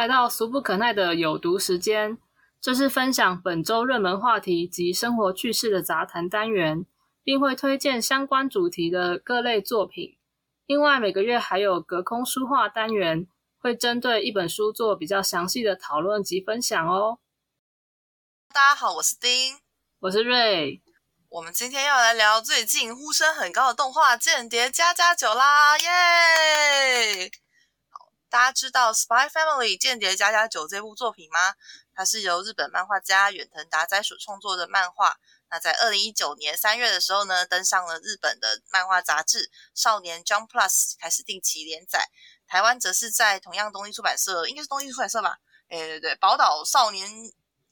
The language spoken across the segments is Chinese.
来到俗不可耐的有毒时间，这是分享本周热门话题及生活趣事的杂谈单元，并会推荐相关主题的各类作品。另外，每个月还有隔空书画单元，会针对一本书做比较详细的讨论及分享哦。大家好，我是丁，我是瑞。我们今天要来聊最近呼声很高的动画《间谍加加酒》啦，耶！大家知道《Spy Family 间谍加加九》这部作品吗？它是由日本漫画家远藤达哉所创作的漫画。那在二零一九年三月的时候呢，登上了日本的漫画杂志《少年 Jump Plus》开始定期连载。台湾则是在同样东立出版社，应该是东立出版社吧？哎，对对，宝岛少年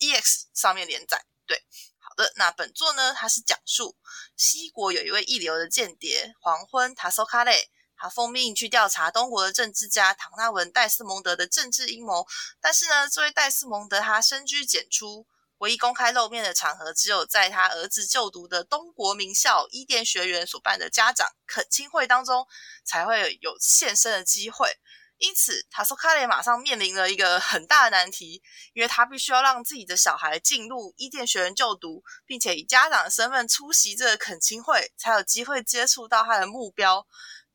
EX 上面连载。对，好的。那本作呢，它是讲述西国有一位一流的间谍黄昏塔索卡雷。他奉命去调查东国的政治家唐纳文·戴斯蒙德的政治阴谋，但是呢，这位戴斯蒙德他深居简出，唯一公开露面的场合只有在他儿子就读的东国名校伊甸学园所办的家长恳亲会当中才会有现身的机会。因此，塔索卡雷马上面临了一个很大的难题，因为他必须要让自己的小孩进入伊甸学院就读，并且以家长的身份出席这个恳亲会，才有机会接触到他的目标。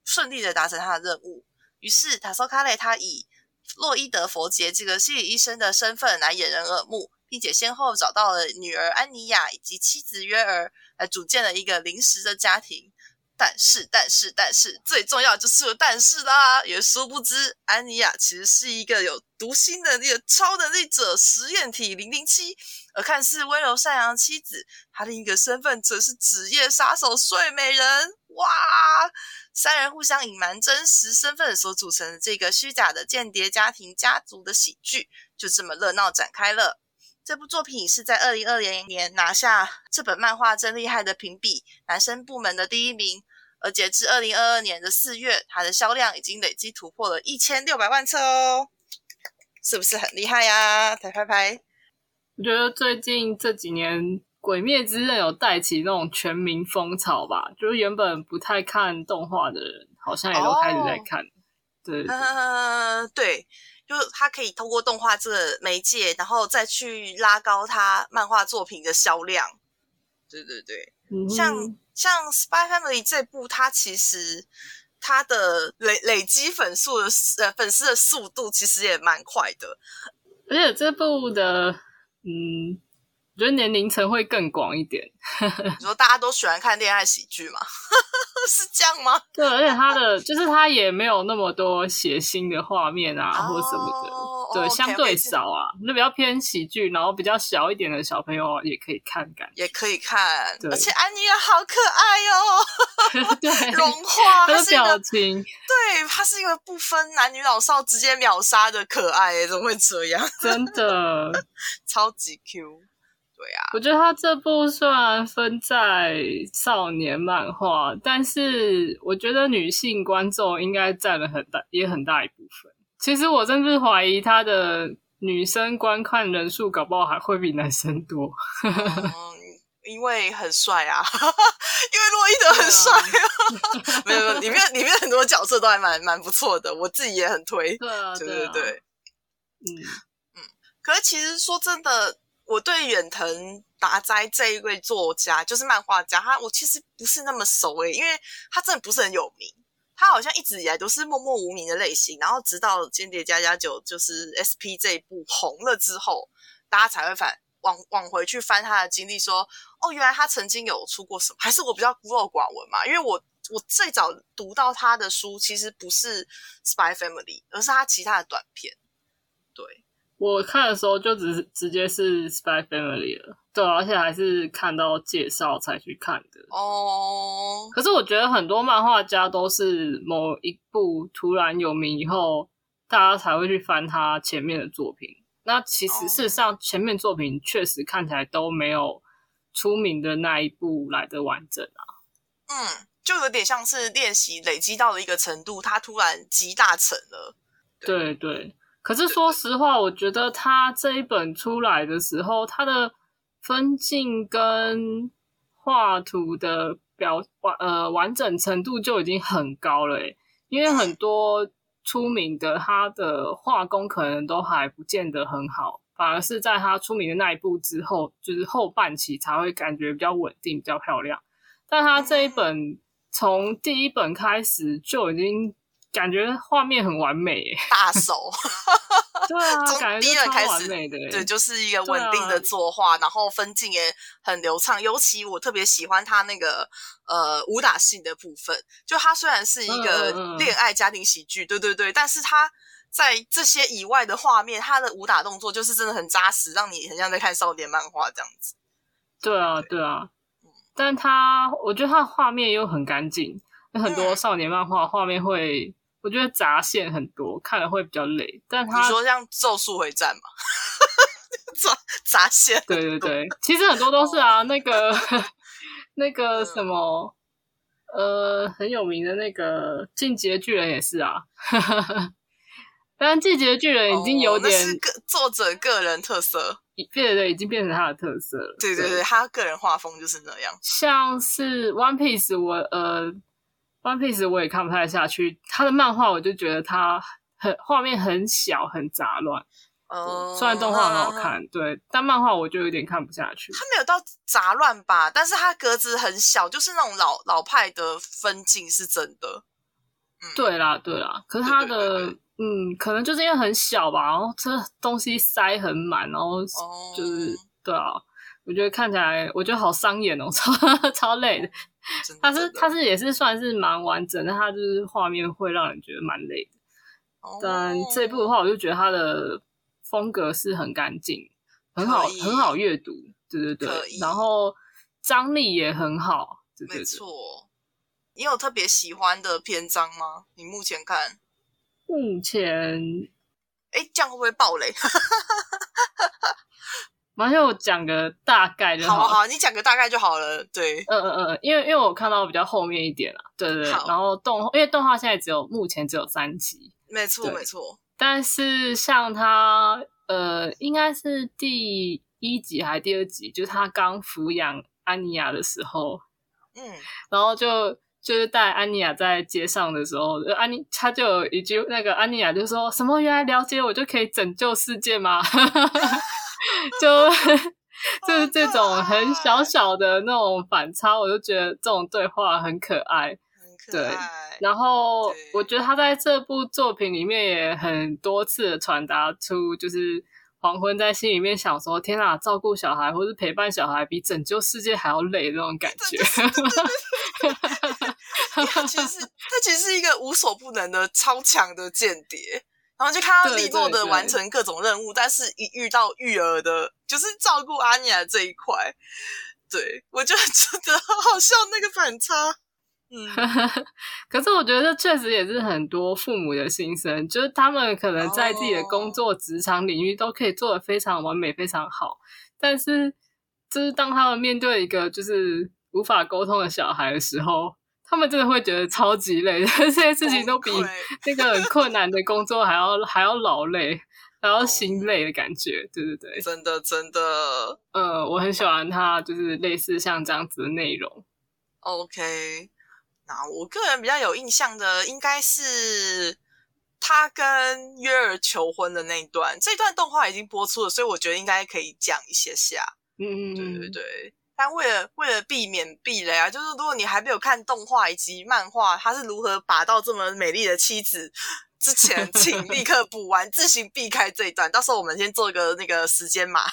顺利的达成他的任务，于是塔索卡雷他以洛伊德佛杰这个心理医生的身份来掩人耳目，并且先后找到了女儿安妮亚以及妻子约尔，来组建了一个临时的家庭。但是，但是，但是，最重要就是但是啦！也殊不知，安妮亚其实是一个有读心的那个超能力者实验体零零七，而看似温柔善良的妻子，她另一个身份则是职业杀手睡美人。哇！三人互相隐瞒真实身份所组成的这个虚假的间谍家庭家族的喜剧，就这么热闹展开了。这部作品是在二零二零年拿下这本漫画真厉害的评比男生部门的第一名，而截至二零二二年的四月，它的销量已经累计突破了一千六百万册哦，是不是很厉害呀？拍拍拍！我觉得最近这几年《鬼灭之刃》有带起那种全民风潮吧，就是原本不太看动画的人，好像也都开始在看。对，对。就是他可以通过动画这个媒介，然后再去拉高他漫画作品的销量。对对对，像像《Spy Family》这部，它其实它的累累积粉数的呃粉丝的速度其实也蛮快的，而且这部的嗯。我觉得年龄层会更广一点。你说大家都喜欢看恋爱喜剧吗？是这样吗？对，而且他的就是他也没有那么多血腥的画面啊，或什么的。对，相对少啊。那比较偏喜剧，然后比较小一点的小朋友也可以看，感也可以看。而且安妮也好可爱哦，对，融化他的表情，对，他是一个不分男女老少直接秒杀的可爱，怎么会这样？真的超级 Q。我觉得他这部虽然分在少年漫画，但是我觉得女性观众应该占了很大也很大一部分。其实我甚至怀疑他的女生观看人数搞不好还会比男生多。嗯，因为很帅啊，因为洛伊德很帅啊。没有没有，里面里面很多角色都还蛮蛮不错的，我自己也很推。对对对对，嗯嗯。可是其实说真的。我对远藤达哉这一位作家，就是漫画家，他我其实不是那么熟诶，因为他真的不是很有名，他好像一直以来都是默默无名的类型，然后直到《间谍加加九》就是 SP 这一部红了之后，大家才会反往往回去翻他的经历，说哦，原来他曾经有出过什么，还是我比较孤陋寡闻嘛？因为我我最早读到他的书，其实不是《Spy Family》，而是他其他的短片，对。我看的时候就只是直接是《Spy Family》了，对，而且还是看到介绍才去看的。哦，可是我觉得很多漫画家都是某一部突然有名以后，大家才会去翻他前面的作品。那其实事实上，前面作品确实看起来都没有出名的那一部来的完整啊。嗯，就有点像是练习累积到了一个程度，他突然集大成了。对对。可是说实话，我觉得他这一本出来的时候，他的分镜跟画图的表完呃完整程度就已经很高了诶，因为很多出名的，他的画工可能都还不见得很好，反而是在他出名的那一部之后，就是后半期才会感觉比较稳定、比较漂亮。但他这一本从第一本开始就已经感觉画面很完美，大手。对啊，从第一本开始，对，就是一个稳定的作画，然后分镜也很流畅。尤其我特别喜欢他那个呃武打戏的部分，就他虽然是一个恋爱家庭喜剧，对对对，但是他在这些以外的画面，他的武打动作就是真的很扎实，让你很像在看少年漫画这样子。对啊，对啊，但他我觉得他的画面又很干净，有很多少年漫画画面会。我觉得杂线很多，看了会比较累。但他你说像《咒术回战》嘛，杂杂线。对对对，其实很多都是啊，那个 那个什么，呃，很有名的那个《进击的巨人》也是啊。但《进击的巨人》已经有点个作者个人特色，对对，已经变成他的特色了。对对对，他个人画风就是那样。像是《One Piece》，我呃。One Piece 我也看不太下去，他的漫画我就觉得他很画面很小很杂乱。哦，虽然动画很好看，对，但漫画我就有点看不下去。他没有到杂乱吧，但是他格子很小，就是那种老老派的分镜是真的。对啦，对啦，可是他的嗯，可能就是因为很小吧，然后这东西塞很满，然后就是对啊，我觉得看起来我觉得好伤眼哦，超 超累的。它是它是也是算是蛮完整，但它就是画面会让人觉得蛮累的。但这部的话，我就觉得它的风格是很干净，很好很好阅读，对对对。然后张力也很好，没错。你有特别喜欢的篇章吗？你目前看？目前，哎，这样会不会爆雷？马上我讲个大概就好。好，好，你讲个大概就好了。对，嗯嗯嗯，因为因为我看到比较后面一点啊，对对对。然后动，因为动画现在只有目前只有三集，没错没错。但是像他，呃，应该是第一集还是第二集，就是他刚抚养安妮亚的时候，嗯，然后就就是带安妮亚在街上的时候，安妮他就有一句那个安妮亚就说什么：“原来了解我就可以拯救世界吗？” 就 就是这种很小小的那种反差，我就觉得这种对话很可爱。对，然后我觉得他在这部作品里面也很多次传达出，就是黄昏在心里面想说：“天啊，照顾小孩或是陪伴小孩比拯救世界还要累那种感觉。”他 其实他其实是一个无所不能的超强的间谍。然后就看到利落的完成各种任务，但是一遇到育儿的，就是照顾阿尼亚这一块，对我就 觉得好笑那个反差。嗯，可是我觉得这确实也是很多父母的心声，就是他们可能在自己的工作职场领域都可以做的非常完美、非常好，但是就是当他们面对一个就是无法沟通的小孩的时候。他们真的会觉得超级累，这些事情都比那个很困难的工作还要还要劳累，还要心累的感觉，对对对，真的真的，呃，我很喜欢他，就是类似像这样子的内容。OK，那我个人比较有印象的应该是他跟约尔求婚的那一段，这段动画已经播出了，所以我觉得应该可以讲一些下。嗯，对对对。但为了为了避免避雷啊，就是如果你还没有看动画以及漫画，他是如何把到这么美丽的妻子之前，请立刻补完，自行避开这一段。到时候我们先做一个那个时间码，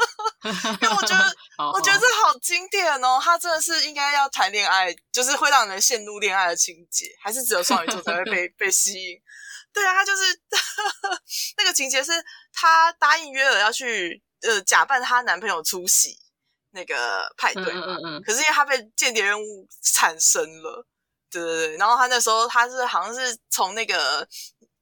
因为我觉得 我觉得这好经典哦，他真的是应该要谈恋爱，就是会让人陷入恋爱的情节，还是只有双鱼座才会被被吸引？对啊，他就是那个情节是他答应约尔要去呃假扮她男朋友出席。那个派对嘛，可是因为他被间谍任务产生了，对对对，然后他那时候他是好像是从那个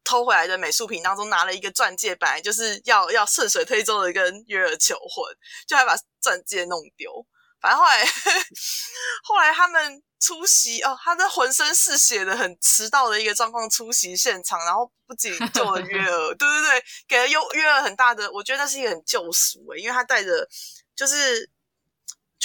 偷回来的美术品当中拿了一个钻戒，本来就是要要顺水推舟的跟约尔求婚，就还把钻戒弄丢。反正后来 后来他们出席哦，他的浑身是血的很迟到的一个状况出席现场，然后不仅救了约尔，对对对，给了约约尔很大的，我觉得那是一个很救赎诶，因为他带着就是。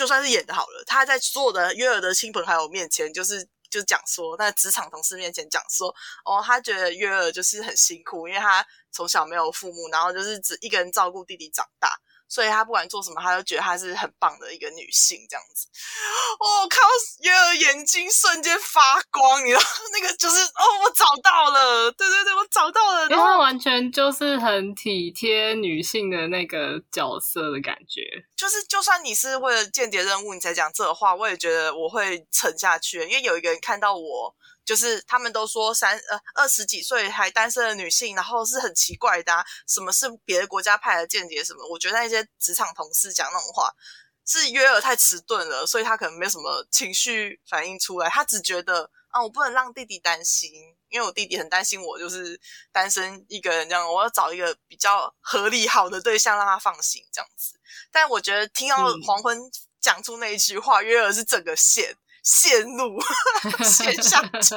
就算是演的好了，他在所有的约尔的亲朋好友面前，就是就讲说，在职场同事面前讲说，哦，他觉得约尔就是很辛苦，因为他从小没有父母，然后就是只一个人照顾弟弟长大。所以她不管做什么，她都觉得她是很棒的一个女性，这样子。哦，看到约尔眼睛瞬间发光，你知道那个就是哦，我找到了，对对对，我找到了。因为她完全就是很体贴女性的那个角色的感觉。就是就算你是为了间谍任务你才讲这话，我也觉得我会沉下去，因为有一个人看到我。就是他们都说三呃二十几岁还单身的女性，然后是很奇怪的，什么是别的国家派的间谍什么？我觉得那些职场同事讲那种话，是约尔太迟钝了，所以他可能没有什么情绪反应出来，他只觉得啊，我不能让弟弟担心，因为我弟弟很担心我，就是单身一个人这样，我要找一个比较合理好的对象让他放心这样子。但我觉得听到黄昏讲出那一句话，约尔是整个线。陷入 陷下去，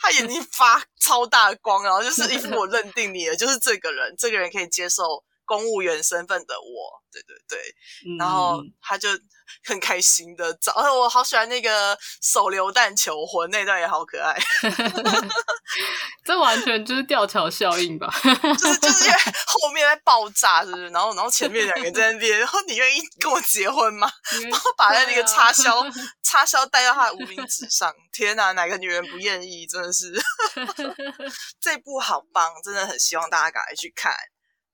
他眼睛发超大的光，然后就是一副我认定你了，就是这个人，这个人可以接受公务员身份的我，对对对，然后他就。很开心的找，我好喜欢那个手榴弹求婚那段也好可爱，这完全就是吊桥效应吧？就是就是因为后面在爆炸，是不是？然后然后前面两个在那边，然后你愿意跟我结婚吗？然后把那个插销插销带到他的无名指上，天哪，哪个女人不愿意？真的是 这部好棒，真的很希望大家赶快去看。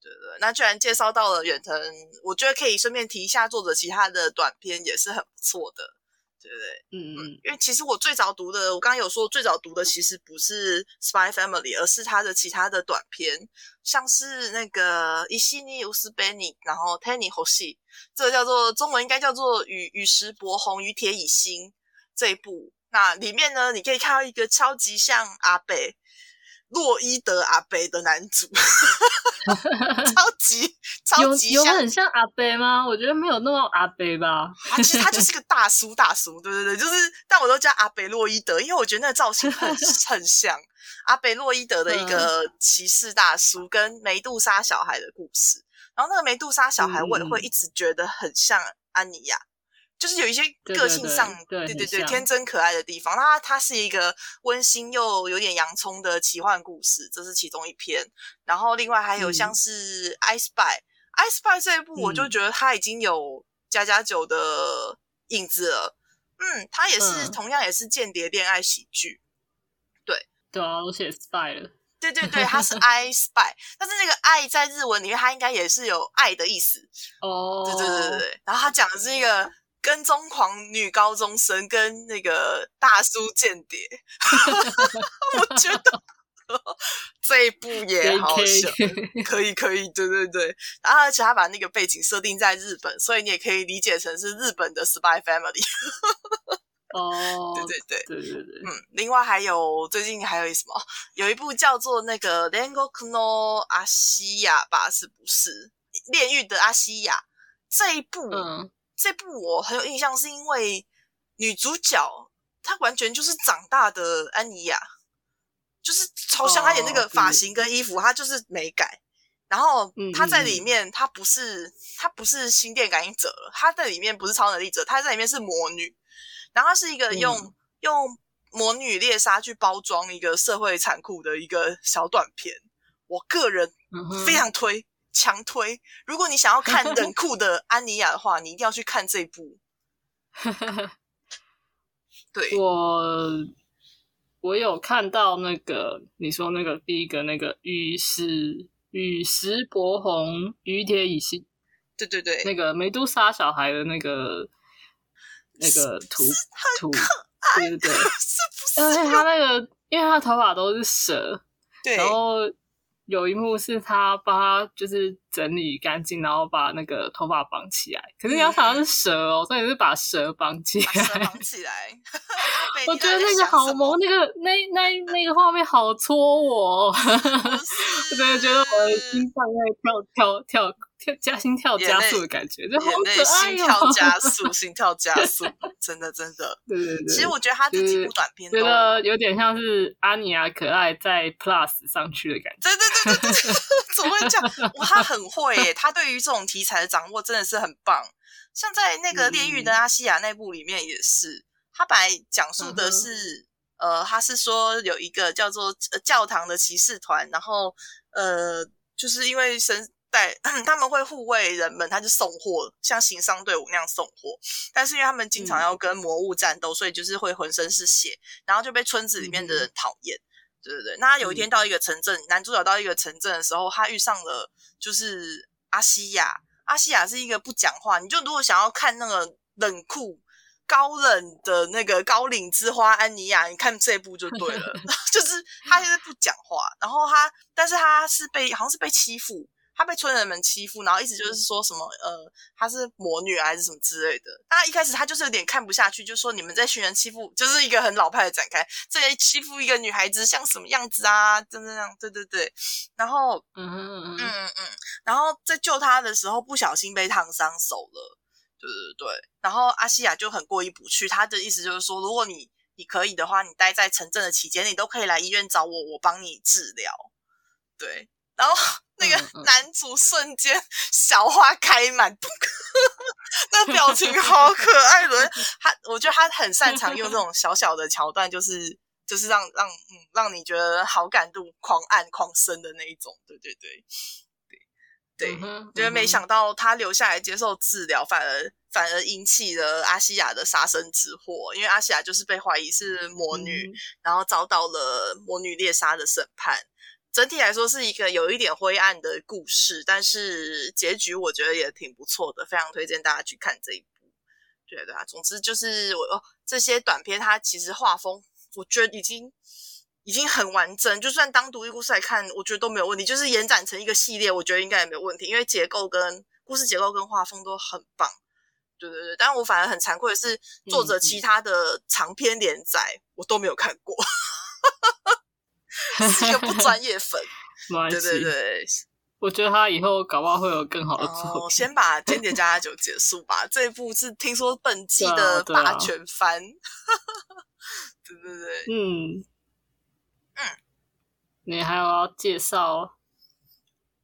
对对，那居然介绍到了远藤，我觉得可以顺便提一下作者其他的短片也是很不错的，对不对？嗯嗯，因为其实我最早读的，我刚刚有说最早读的其实不是《Spy Family》，而是他的其他的短片，像是那个伊西尼乌斯贝尼，然后 Tenny 后戏，这个叫做中文应该叫做《与与石博红与铁以心》这一部，那里面呢，你可以看到一个超级像阿北。洛伊德阿北的男主，超 级超级有有很像阿贝吗？我觉得没有那么阿贝吧。其实他就是个 大叔，大叔，对对对，就是，但我都叫阿贝洛伊德，因为我觉得那个造型很很像阿贝洛伊德的一个骑士大叔，跟梅杜莎小孩的故事。然后那个梅杜莎小孩，我也会一直觉得很像安妮亚。就是有一些个性上，对对对，天真可爱的地方。那它是一个温馨又有点洋葱的奇幻故事，这是其中一篇。然后另外还有像是《I Spy》，《I Spy》这一部，我就觉得它已经有加加酒的影子了。嗯，它也是同样也是间谍恋爱喜剧。对对啊，我写 Spy 了。对对对，它是 I Spy，但是那个爱在日文里面，它应该也是有爱的意思。哦，对对对对对。然后它讲的是一个。跟踪狂女高中生跟那个大叔间谍，我觉得 这一部也好笑，可以可以，对对对。然后而且他把那个背景设定在日本，所以你也可以理解成是日本的 Spy Family。哦，对对对对对对，嗯。另外还有最近还有一什么？有一部叫做那个《Lengoku no 阿西亚》吧？是不是《炼狱的阿西亚》这一部？嗯。这部我很有印象，是因为女主角她完全就是长大的安妮亚，就是超像她演那个发型跟衣服，她就是没改。然后她在里面，她不是她不是心电感应者了，她在里面不是超能力者，她在里面是魔女。然后她是一个用用魔女猎杀去包装一个社会残酷的一个小短片，我个人非常推。强推！如果你想要看 冷酷的安妮亚的话，你一定要去看这部。对，我我有看到那个你说那个第一个那个与石与石博红雨铁以心，对对对，那个梅杜莎小孩的那个 那个图图，对对对，是不是？他那个，因为他头发都是蛇，对，然后。有一幕是他帮他就是整理干净，然后把那个头发绑起来。可是你要想是蛇哦，所以是把蛇绑起来。绑起来，我觉得那个好萌，那个那那那个画面好戳我，我真的觉得我的心脏在跳跳跳。加心跳加速的感觉，就好可爱心跳加速，心跳加速，真的真的。对对对。其实我觉得他这几部短片，觉得有点像是阿尼亚可爱在 Plus 上去的感觉。对对对对对，怎么会这样？哇，他很会耶！他对于这种题材的掌握真的是很棒。像在那个《炼狱的阿西亚》那部里面也是，他本来讲述的是呃，他是说有一个叫做教堂的骑士团，然后呃，就是因为神带 他们会护卫人们，他就送货，像行商队伍那样送货。但是因为他们经常要跟魔物战斗，所以就是会浑身是血，然后就被村子里面的人讨厌。对对对，那他有一天到一个城镇，男主角到一个城镇的时候，他遇上了就是阿西亚。阿西亚是一个不讲话，你就如果想要看那个冷酷。高冷的那个高岭之花安妮亚，你看这部就对了，就是他就是不讲话，然后他，但是他是被好像是被欺负，他被村人们欺负，然后一直就是说什么呃，她是魔女还是什么之类的。那一开始他就是有点看不下去，就说你们这群人欺负，就是一个很老派的展开，这欺负一个女孩子像什么样子啊？真的这样，对对对。然后嗯嗯嗯嗯嗯，然后在救他的时候不小心被烫伤手了。对对对，然后阿西亚就很过意不去，他的意思就是说，如果你你可以的话，你待在城镇的期间，你都可以来医院找我，我帮你治疗。对，然后那个男主瞬间小花开满，那表情好可爱的，他我觉得他很擅长用这种小小的桥段，就是就是让让嗯让你觉得好感度狂按狂升的那一种。对对对。对，因为没想到他留下来接受治疗，反而反而引起了阿西亚的杀身之祸。因为阿西亚就是被怀疑是魔女，然后遭到了魔女猎杀的审判。整体来说是一个有一点灰暗的故事，但是结局我觉得也挺不错的，非常推荐大家去看这一部。对对啊，总之就是我哦，这些短片它其实画风，我觉得已经。已经很完整，就算当独立故事来看，我觉得都没有问题。就是延展成一个系列，我觉得应该也没有问题，因为结构跟故事结构跟画风都很棒。对对对，但我反而很惭愧的是，作者其他的长篇连载我都没有看过，是一个不专业粉。对对对，我觉得他以后搞不好会有更好的作品。先把《间谍加加酒》结束吧，这一部是听说本季的霸权番。对对对，嗯。嗯，你还有要介绍？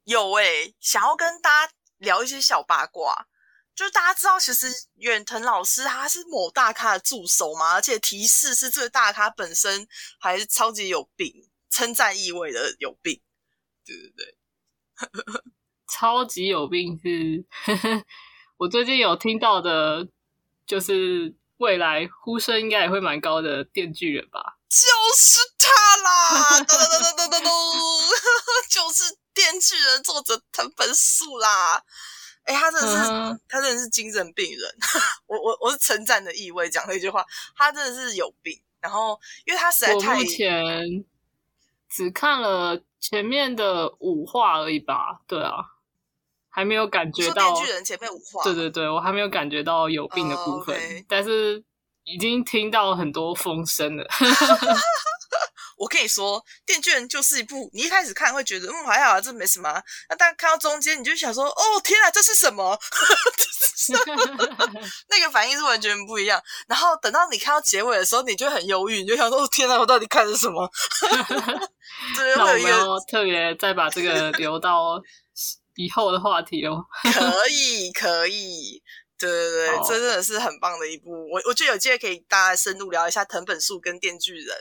有诶，想要跟大家聊一些小八卦。就是大家知道，其实远藤老师他是某大咖的助手嘛，而且提示是这个大咖本身还是超级有病，称赞意味的有病。对对对，超级有病是，我最近有听到的，就是未来呼声应该也会蛮高的电锯人吧。就是他啦，噔噔噔噔噔噔，就是电锯人作者藤本树啦。哎，他真的是，他真的是精神病人。我我我是称赞的意味讲那句话，他真的是有病。然后，因为他实在太……目前只看了前面的五话而已吧？对啊，还没有感觉到人前面五话。对对对，我还没有感觉到有病的部分，但是。已经听到很多风声了。我跟你说，《电锯人》就是一部你一开始看会觉得嗯还好啊，这没什么。那但看到中间，你就想说哦天啊，这是什么？那个反应是完全不一样。然后等到你看到结尾的时候，你就很忧郁，你就想说哦天啊，我到底看的什么？那我们要特别再把这个留到以后的话题哦。可以，可以。对对对，这真的是很棒的一部。我我觉得有机会可以大家深入聊一下藤本树跟电锯人。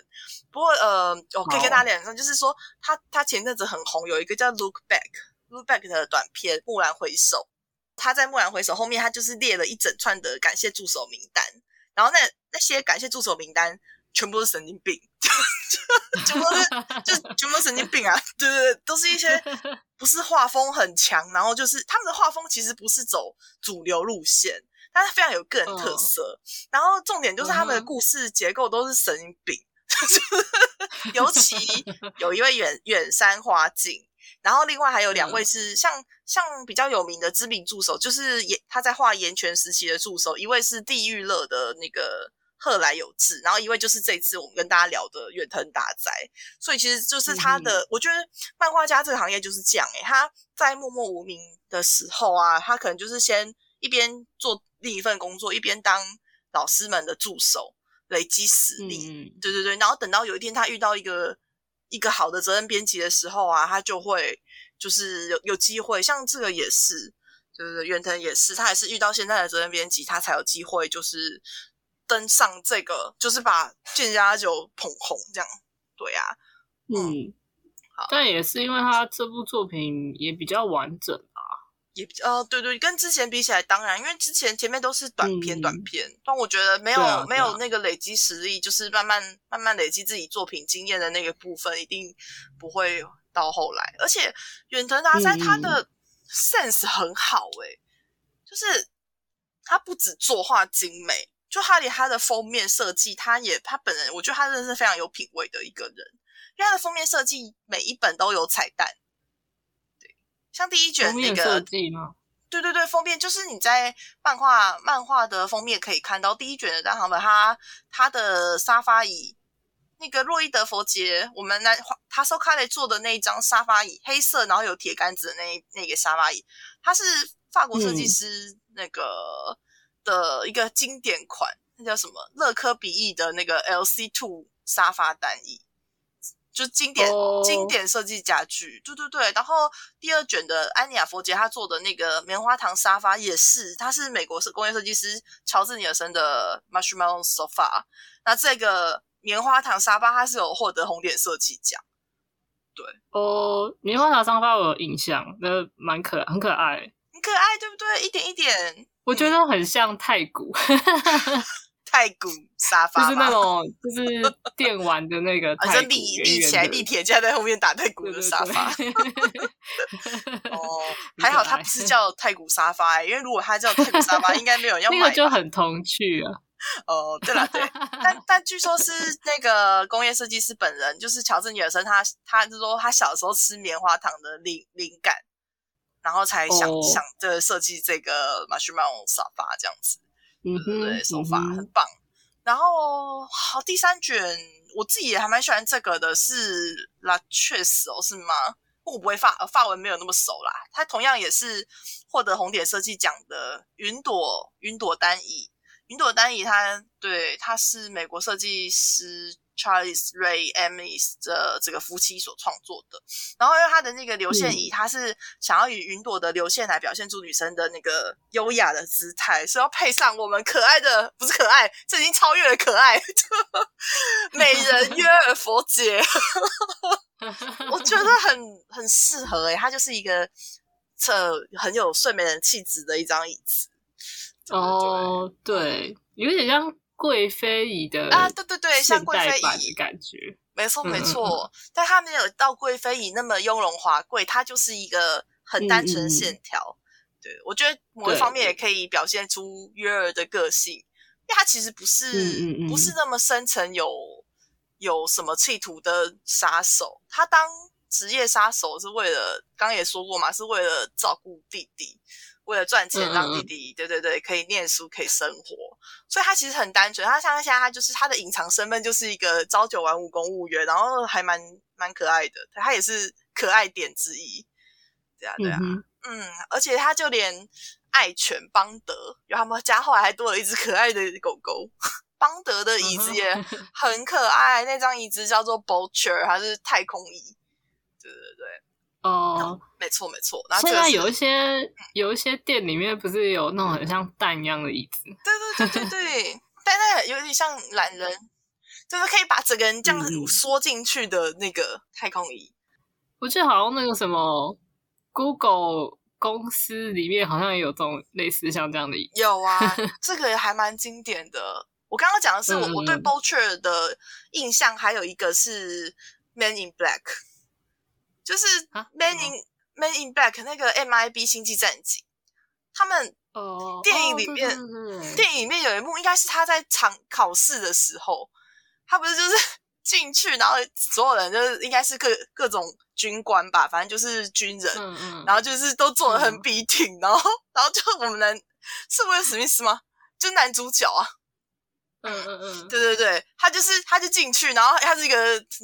不过呃，我可以跟大家讲说，就是说他他前阵子很红，有一个叫《Look Back》Look Back 的短片《蓦然回首》。他在《蓦然回首》后面，他就是列了一整串的感谢助手名单。然后那那些感谢助手名单，全部都是神经病。全部是，就全部神经病啊！对对对，都是一些不是画风很强，然后就是他们的画风其实不是走主流路线，但是非常有个人特色。然后重点就是他们的故事结构都是神经病，尤其有一位远远山花景，然后另外还有两位是像像比较有名的知名助手，就是岩他在画岩泉时期的助手，一位是地狱乐的那个。贺来有志，然后一位就是这次我们跟大家聊的远藤大哉，所以其实就是他的，我觉得漫画家这个行业就是这样诶，他在默默无名的时候啊，他可能就是先一边做另一份工作，一边当老师们的助手，累积实力，对对对，然后等到有一天他遇到一个一个好的责任编辑的时候啊，他就会就是有有机会，像这个也是，对对对，远藤也是，他也是遇到现在的责任编辑，他才有机会就是。登上这个，就是把间谍家家酒捧红这样。对啊，嗯，但也是因为他这部作品也比较完整啊，也比较对对，跟之前比起来，当然，因为之前前面都是短片短片，但我觉得没有没有那个累积实力，就是慢慢慢慢累积自己作品经验的那个部分，一定不会到后来。而且远藤达哉他的 sense 很好诶，就是他不止作画精美。就哈利他的封面设计，他也他本人，我觉得他真的是非常有品味的一个人。因为他的封面设计每一本都有彩蛋，对，像第一卷那个设计吗？对对对，封面就是你在漫画漫画的封面可以看到第一卷的单行本，他他的沙发椅，那个洛伊德佛杰，我们那他收开来做的那一张沙发椅，黑色然后有铁杆子的那那个沙发椅，他是法国设计师那个。的一个经典款，那叫什么？乐科比翼的那个 LC Two 沙发单椅，就经典经典设计家具。对对对，然后第二卷的安妮亚佛杰他做的那个棉花糖沙发也是，他是美国是工业设计师乔治尼尔森的 Marshmallow Sofa。那这个棉花糖沙发它是有获得红点设计奖。对哦，棉花糖沙发我有印象，那蛮可很可爱，很可爱，对不对？一点一点。我觉得很像太古，太古沙发，就是那种就是电玩的那个，好像立立起来立铁架在后面打太古的沙发。哦，还好它不是叫太古沙发，因为如果它叫太古沙发，应该没有人要买，就很童趣啊。哦，对了，对，但但据说是那个工业设计师本人，就是乔治尼尔森，他他就说他小时候吃棉花糖的灵灵感。然后才想想的设计这个马须曼沙发这样子，对对对，手法很棒。然后好，第三卷我自己也还蛮喜欢这个的，是啦确实哦，是吗？我不会发发文没有那么熟啦。它同样也是获得红点设计奖的云朵云朵单椅，云朵单椅它对它是美国设计师。Charles Ray Emily 的这个夫妻所创作的，然后因为他的那个流线仪，他是想要以云朵的流线来表现出女生的那个优雅的姿态，是要配上我们可爱的，不是可爱，这已经超越了可爱，美人约尔佛姐，我觉得很很适合诶，它就是一个这很有睡美人气质的一张椅子。哦，对，有点像。贵妃椅的啊，对对对，像贵妃椅的感觉，没错没错，但它没有到贵妃椅那么雍容华贵，它就是一个很单纯线条。对我觉得某一方面也可以表现出约尔的个性，因为他其实不是不是那么深层有有什么企图的杀手，他当职业杀手是为了，刚刚也说过嘛，是为了照顾弟弟。为了赚钱让弟弟，对对对，可以念书，可以生活，所以他其实很单纯。他像现在，他就是他的隐藏身份就是一个朝九晚五公务员，然后还蛮蛮可爱的。他也是可爱点之一，对啊对啊，嗯，而且他就连爱犬邦德，然后他们家后来还多了一只可爱的狗狗。邦德的椅子也很可爱，那张椅子叫做 Butcher，它是太空椅。对对对。哦，没错没错。现在有一些有一些店里面不是有那种很像蛋一样的椅子？对对对对对，但那有点像懒人，就是可以把整个人这样子缩进去的那个太空椅。我记得好像那个什么 Google 公司里面好像也有这种类似像这样的椅子。有啊，这个还蛮经典的。我刚刚讲的是我我对 b o l c h e r 的印象，还有一个是 Man in Black。就是 Man in Man in Black 那个 MIB 星际战警，他们电影里面电影里面有一幕，应该是他在场考试的时候，他不是就是 进去，然后所有人就是应该是各各种军官吧，反正就是军人，然后就是都坐的很笔挺，然后然后就我们能是威尔史密斯吗？就男主角啊。嗯嗯嗯，对对对，他就是他就进去，然后他是一个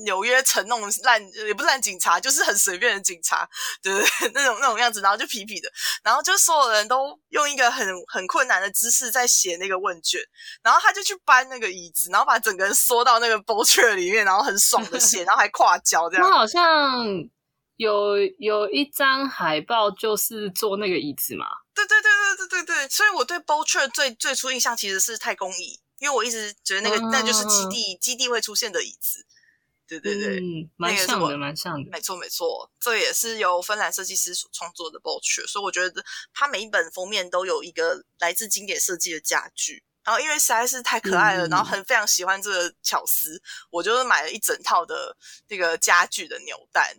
纽约城那种烂也不是烂警察，就是很随便的警察，对对对，那种那种样子，然后就痞痞的，然后就所有人都用一个很很困难的姿势在写那个问卷，然后他就去搬那个椅子，然后把整个人缩到那个 b o c h e r 里面，然后很爽的写，然后还跨脚这样。他好像有有一张海报就是坐那个椅子嘛。对对对对对对对，所以我对 b o c h e r 最最初印象其实是太空椅。因为我一直觉得那个、嗯那就是基地基地会出现的椅子。对对对，嗯，蛮像的，蛮像的。没错没错，这也是由芬兰设计师所创作的 b o c h 所以我觉得它每一本封面都有一个来自经典设计的家具。然后因为实在是太可爱了，嗯然后很非常喜欢这个巧思，我就是买了一整套的那个家具的扭蛋。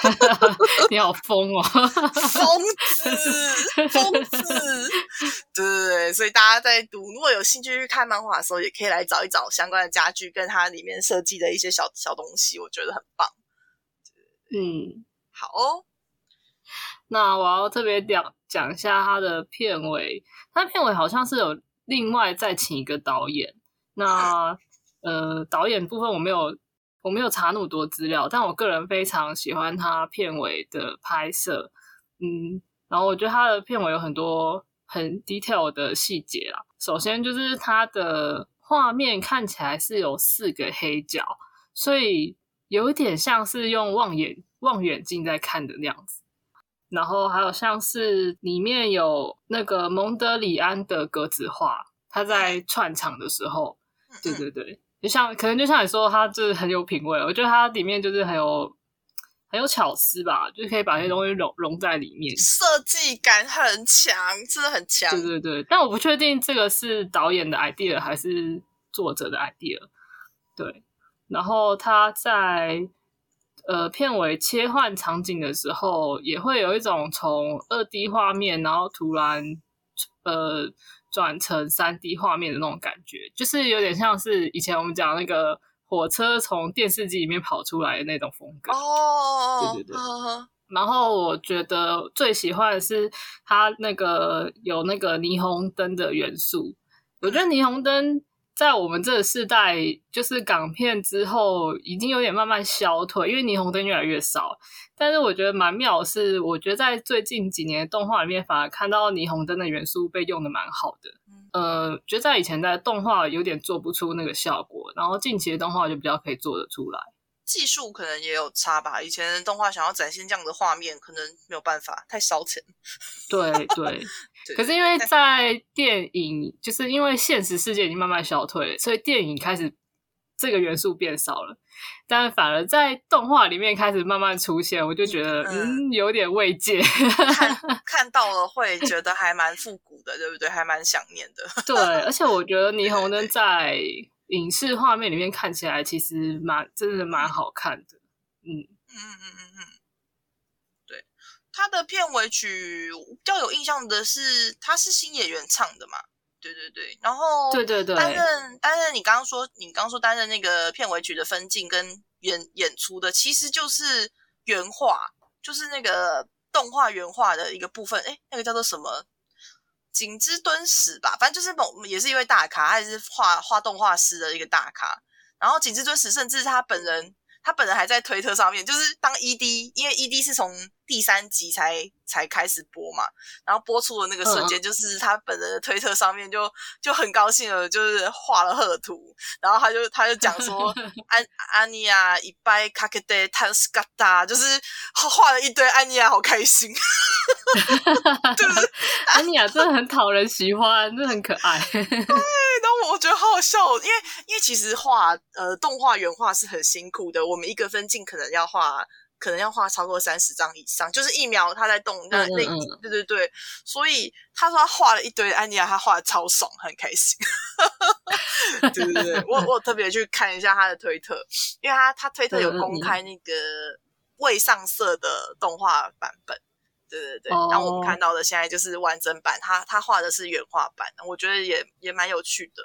你好疯哦！疯子，疯子，对所以大家在读，如果有兴趣去看漫画的时候，也可以来找一找相关的家具，跟它里面设计的一些小小东西，我觉得很棒。嗯，好哦，那我要特别讲讲一下它的片尾，它片尾好像是有另外再请一个导演。那 呃，导演部分我没有我没有查那么多资料，但我个人非常喜欢它片尾的拍摄，嗯，然后我觉得它的片尾有很多很 detail 的细节啦。首先就是它的画面看起来是有四个黑角，所以有一点像是用望远望远镜在看的那样子。然后还有像是里面有那个蒙德里安的格子画，他在串场的时候，对对对，就像可能就像你说，他就是很有品味。我觉得它里面就是很有很有巧思吧，就是可以把这些东西融融在里面。设计感很强，真的很强。对对对，但我不确定这个是导演的 idea 还是作者的 idea。对，然后他在呃片尾切换场景的时候，也会有一种从二 D 画面，然后突然呃转成三 D 画面的那种感觉，就是有点像是以前我们讲那个火车从电视机里面跑出来的那种风格。哦，对对对对，然后我觉得最喜欢的是它那个有那个霓虹灯的元素。我觉得霓虹灯在我们这个世代，就是港片之后，已经有点慢慢消退，因为霓虹灯越来越少。但是我觉得蛮妙的是，我觉得在最近几年的动画里面，反而看到霓虹灯的元素被用的蛮好的。呃，觉得在以前的动画有点做不出那个效果，然后近期的动画就比较可以做得出来。技术可能也有差吧。以前的动画想要展现这样的画面，可能没有办法，太烧钱。对对，对可是因为在电影，就是因为现实世界已经慢慢消退了，所以电影开始这个元素变少了，但反而在动画里面开始慢慢出现，我就觉得嗯嗯有点慰藉。看 看到了会觉得还蛮复古的，对不对？还蛮想念的。对，而且我觉得 霓虹灯在影视画面里面看起来其实蛮真的蛮好看的。嗯，嗯嗯嗯嗯他的片尾曲比较有印象的是，他是新演员唱的嘛？对对对，然后对对对，担任担任你刚刚说你刚刚说担任那个片尾曲的分镜跟演演出的，其实就是原画，就是那个动画原画的一个部分。哎，那个叫做什么？景之敦史吧，反正就是某也是一位大咖，他也是画画动画师的一个大咖。然后景之敦史甚至是他本人，他本人还在推特上面，就是当 ED，因为 ED 是从第三集才才开始播嘛，然后播出的那个瞬间，就是他本人的推特上面就就很高兴了，就是画了贺图，然后他就他就讲说 安安妮亚一拜卡克德坦斯嘎达，就是画了一堆安妮亚，好开心，对不对？安妮亚真的很讨人喜欢，真的很可爱。我觉得好好笑、哦，因为因为其实画呃动画原画是很辛苦的，我们一个分镜可能要画，可能要画超过三十张以上，就是一秒他在动，那那、嗯嗯对对对，所以他说他画了一堆安妮亚，他画的超爽，很开心。对对对，我我特别去看一下他的推特，因为他他推特有公开那个未上色的动画版本。对对对，哦然后我们看到的现在就是完整版，他他画的是原画版，我觉得也也蛮有趣的，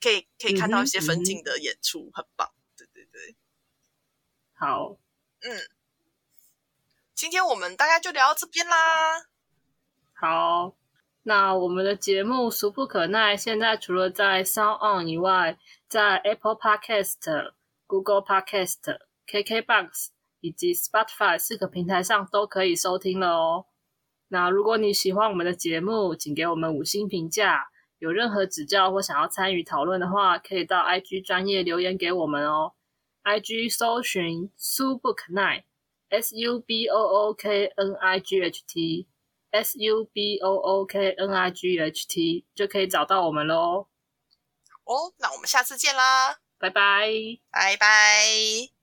可以可以看到一些分镜的演出，很棒。对对对，好，嗯，今天我们大概就聊到这边啦。好，那我们的节目《俗不可耐》现在除了在 Sound On 以外，在 Apple Podcast、Google Podcast、KKBox 以及 Spotify 四个平台上都可以收听了哦。那如果你喜欢我们的节目，请给我们五星评价。有任何指教或想要参与讨论的话，可以到 IG 专业留言给我们哦。IG 搜寻 Subook Night S U B O O K N I G H T S U B O O K N I G H T 就可以找到我们喽。哦。那我们下次见啦，拜拜。拜拜。